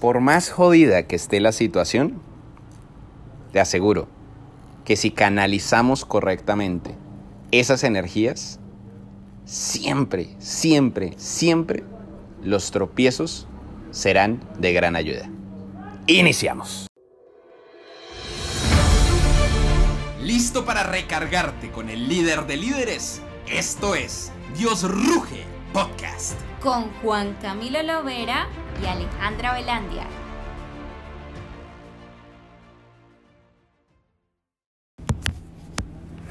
por más jodida que esté la situación, te aseguro que si canalizamos correctamente esas energías, siempre, siempre, siempre los tropiezos serán de gran ayuda. Iniciamos. ¿Listo para recargarte con el líder de líderes? Esto es Dios Ruge Podcast. Con Juan Camilo Lovera y Alejandra Velandia.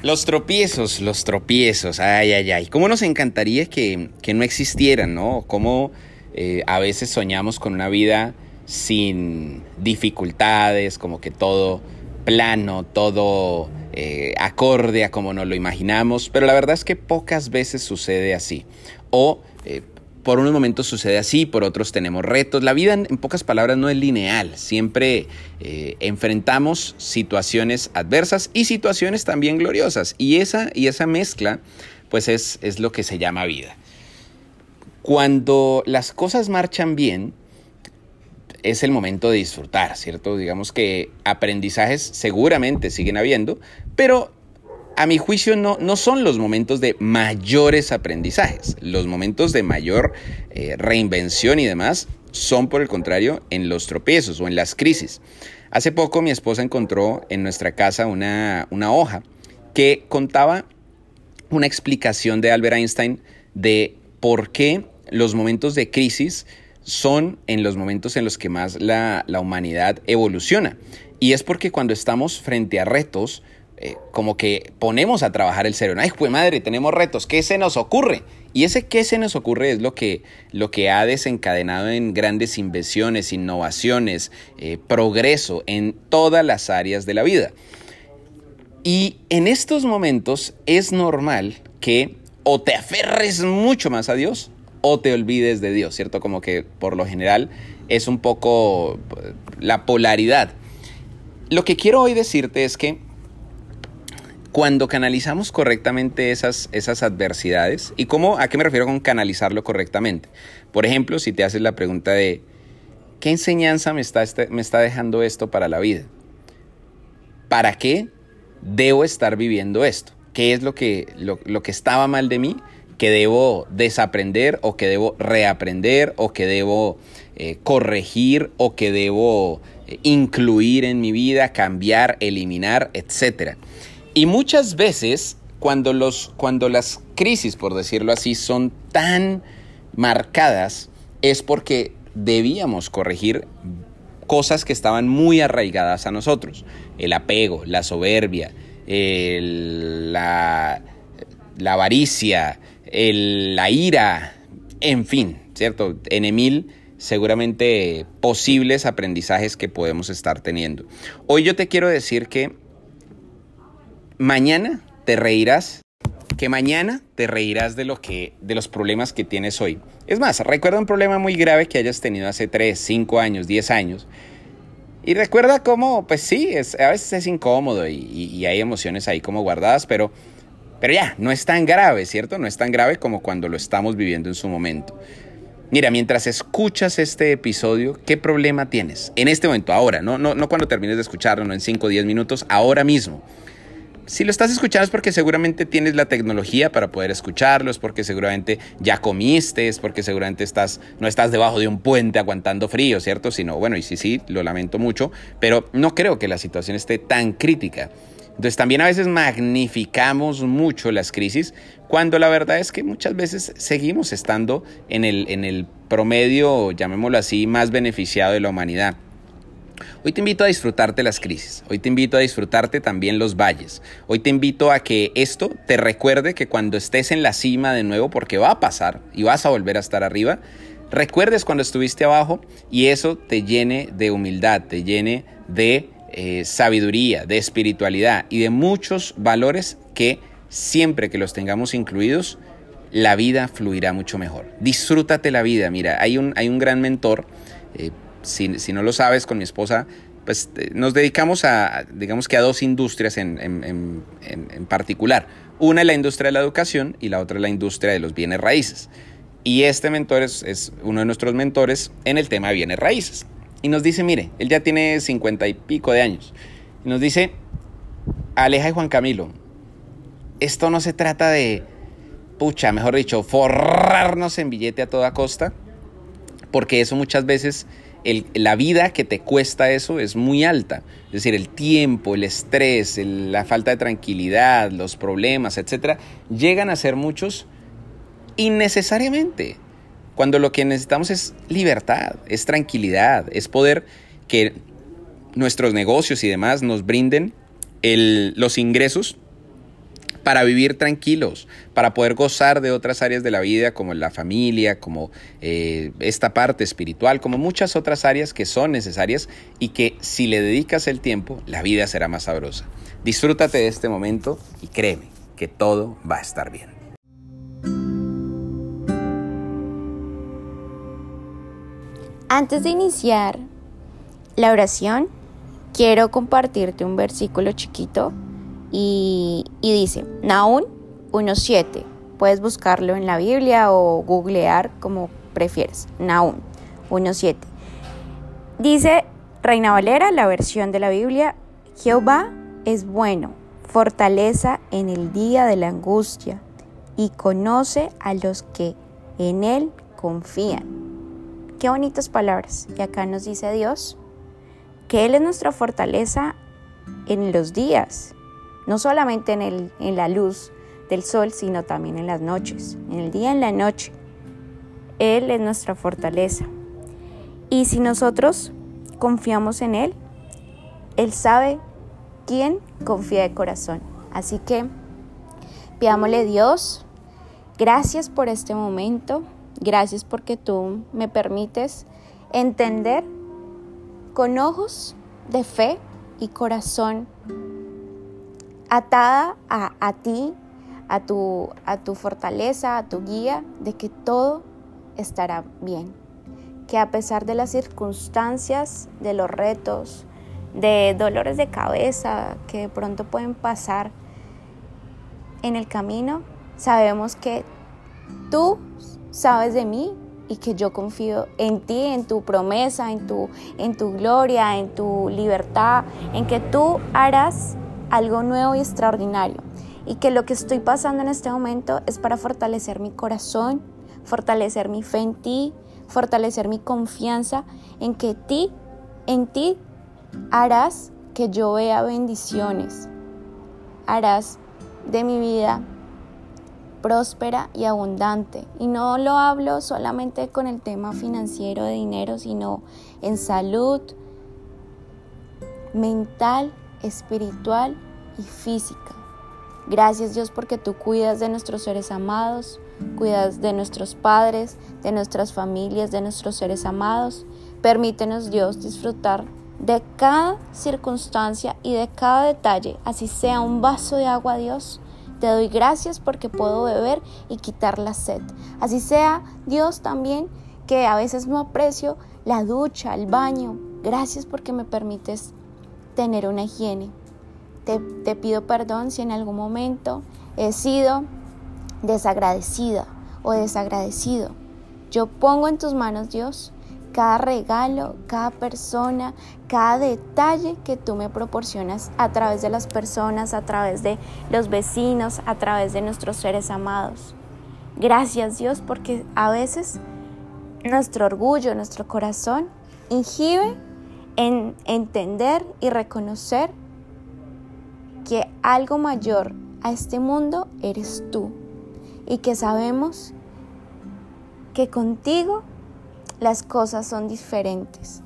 Los tropiezos, los tropiezos, ay, ay, ay. ¿Cómo nos encantaría que, no existieran, no? Cómo eh, a veces soñamos con una vida sin dificultades, como que todo plano, todo eh, acorde a como nos lo imaginamos, pero la verdad es que pocas veces sucede así. O eh, por unos momentos sucede así, por otros tenemos retos. La vida, en, pocas palabras, no es lineal. Siempre eh, enfrentamos situaciones adversas y situaciones también gloriosas. Y esa, y esa mezcla, pues es, es lo que se llama vida. Cuando las cosas marchan bien, es el momento de disfrutar, ¿cierto? Digamos que aprendizajes seguramente siguen habiendo, pero a mi juicio no, no son los momentos de mayores aprendizajes. Los momentos de mayor eh, reinvención y demás son, por el contrario, en los tropiezos o en las crisis. Hace poco mi esposa encontró en nuestra casa una, una hoja que contaba una explicación de Albert Einstein de por qué los momentos de crisis son en los momentos en los que más la, la humanidad evoluciona. Y es porque cuando estamos frente a retos, eh, como que ponemos a trabajar el cerebro. Ay, pues madre, tenemos retos, ¿qué se nos ocurre? Y ese qué se nos ocurre es lo que, lo que ha desencadenado en grandes invenciones, innovaciones, eh, progreso en todas las áreas de la vida. Y en estos momentos es normal que o te aferres mucho más a Dios o te olvides de Dios, ¿cierto? Como que por lo general es un poco eh, la polaridad. Lo que quiero hoy decirte es que cuando canalizamos correctamente esas, esas adversidades, ¿y cómo, a qué me refiero con canalizarlo correctamente? Por ejemplo, si te haces la pregunta de, ¿qué enseñanza me está, este, me está dejando esto para la vida? ¿Para qué debo estar viviendo esto? ¿Qué es lo que, lo, que estaba mal de mí? que debo desaprender o que debo reaprender o que debo eh, corregir o que debo eh, incluir en mi vida, cambiar, eliminar, etcétera. Y muchas veces, cuando, los, cuando las crisis, por decirlo así, son tan marcadas, es porque debíamos corregir cosas que estaban muy arraigadas a nosotros. El apego, la soberbia, la, la, avaricia, la ira, en fin, ¿cierto? En mil seguramente posibles aprendizajes que podemos estar teniendo. Hoy yo te quiero decir que mañana te reirás, que mañana te reirás de, lo que, de los problemas que tienes hoy. Es más, recuerda un problema muy grave que hayas tenido hace 3, 5 años, 10 años. Y recuerda cómo, pues sí, es, a veces es incómodo y, hay emociones ahí como guardadas, pero, pero ya, no es tan grave, ¿cierto? No es tan grave como cuando lo estamos viviendo en su momento. Mira, mientras escuchas este episodio, ¿qué problema tienes? En este momento, ahora, no, no, no cuando termines de escucharlo, no en 5 o 10 minutos, ahora mismo si lo estás escuchando es porque seguramente tienes la tecnología para poder escucharlo, es porque seguramente ya comiste, es porque seguramente estás, no estás debajo de un puente aguantando frío, ¿cierto? Sino, bueno, y sí, sí, lo lamento mucho, pero no creo que la situación esté tan crítica. Entonces también a veces magnificamos mucho las crisis cuando la verdad es que muchas veces seguimos estando en el, en el promedio, llamémoslo así, más beneficiado de la humanidad. Hoy te invito a disfrutarte las crisis, hoy te invito a disfrutarte también los valles, hoy te invito a que esto te recuerde que cuando estés en la cima de nuevo, porque va a pasar y vas a volver a estar arriba, recuerdes cuando estuviste abajo y eso te llene de humildad, te llene de eh, sabiduría, de espiritualidad y de muchos valores que siempre que los tengamos incluidos, la vida fluirá mucho mejor. Disfrútate la vida, mira, hay un, hay un gran mentor. Eh, si, no lo sabes, con mi esposa, pues eh, nos dedicamos a, digamos que a dos industrias en, particular. Una es la industria de la educación y la otra es la industria de los bienes raíces. Y este mentor es, uno de nuestros mentores en el tema de bienes raíces. y nos dice, mire, él ya tiene cincuenta y pico de años, y nos dice, Aleja y Juan Camilo, esto no se trata de, pucha, mejor dicho, forrarnos en billete a toda costa, porque eso muchas veces, la vida que te cuesta eso es muy alta. Es decir, el tiempo, el estrés, la falta de tranquilidad, los problemas, etcétera, llegan a ser muchos innecesariamente. Cuando lo que necesitamos es libertad, es tranquilidad, es poder que nuestros negocios y demás nos brinden los ingresos para vivir tranquilos, para poder gozar de otras áreas de la vida como la familia, como eh, esta parte espiritual, como muchas otras áreas que son necesarias y que si le dedicas el tiempo, la vida será más sabrosa. Disfrútate de este momento y créeme que todo va a estar bien. Antes de iniciar la oración, quiero compartirte un versículo chiquito y, dice, Naún 1.7. Puedes buscarlo en la Biblia o googlear como prefieres. Naún 1.7. Dice Reina Valera, la versión de la Biblia, Jehová es bueno, fortaleza en el día de la angustia y conoce a los que en él confían. Qué bonitas palabras. Y acá nos dice Dios, que Él es nuestra fortaleza en los días, no solamente en, el, en la luz del sol, sino también en las noches, en el día en la noche. Él es nuestra fortaleza. Y si nosotros confiamos en Él, Él sabe quién confía de corazón. Así que pidámosle Dios, gracias por este momento, gracias porque tú me permites entender con ojos de fe y corazón atada a, ti, a tu, a tu fortaleza, a tu guía, de que todo estará bien. Que a pesar de las circunstancias, de los retos, de dolores de cabeza que de pronto pueden pasar en el camino, sabemos que tú sabes de mí y que yo confío en ti, en tu promesa, en tu, en tu gloria, en tu libertad, en que tú harás algo nuevo y extraordinario. Y que lo que estoy pasando en este momento es para fortalecer mi corazón, fortalecer mi fe en ti, fortalecer mi confianza en que ti, en ti harás que yo vea bendiciones. Harás de mi vida próspera y abundante. Y no lo hablo solamente con el tema financiero de dinero, sino en salud mental, espiritual y física. Gracias Dios porque tú cuidas de nuestros seres amados, cuidas de nuestros padres, de nuestras familias, de nuestros seres amados. Permítenos Dios disfrutar de cada circunstancia y de cada detalle, así sea un vaso de agua, Dios, te doy gracias porque puedo beber y quitar la sed. Así sea, Dios también, que a veces no aprecio la ducha, el baño. Gracias porque me permites tener una higiene. Te, te pido perdón si en algún momento he sido desagradecida o desagradecido. Yo pongo en tus manos, Dios, cada regalo, cada persona, cada detalle que tú me proporcionas a través de las personas, a través de los vecinos, a través de nuestros seres amados. Gracias Dios porque a veces nuestro orgullo, nuestro corazón inhibe en entender y reconocer que algo mayor a este mundo eres tú y que sabemos que contigo las cosas son diferentes.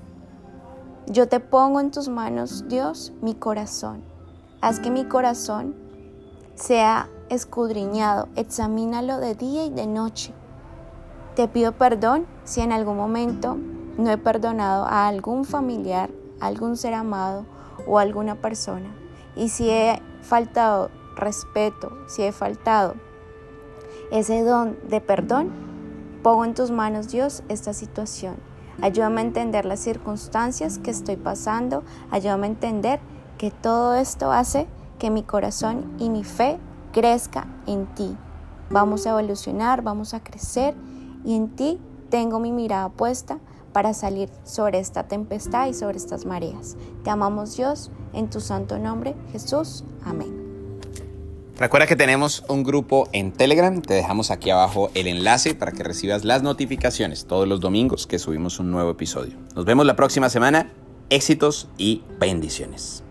Yo te pongo en tus manos, Dios, mi corazón. Haz que mi corazón sea escudriñado, examínalo de día y de noche. Te pido perdón si en algún momento no he perdonado a algún familiar, algún ser amado o alguna persona. Y si he faltado respeto, si he faltado ese don de perdón, Pongo en tus manos, Dios, esta situación. Ayúdame a entender las circunstancias que estoy pasando. Ayúdame a entender que todo esto hace que mi corazón y mi fe crezca en ti. Vamos a evolucionar, vamos a crecer y en ti tengo mi mirada puesta para salir sobre esta tempestad y sobre estas mareas. Te amamos Dios, en tu santo nombre, Jesús. Amén. Recuerda que tenemos un grupo en Telegram, te dejamos aquí abajo el enlace para que recibas las notificaciones todos los domingos que subimos un nuevo episodio. Nos vemos la próxima semana, éxitos y bendiciones.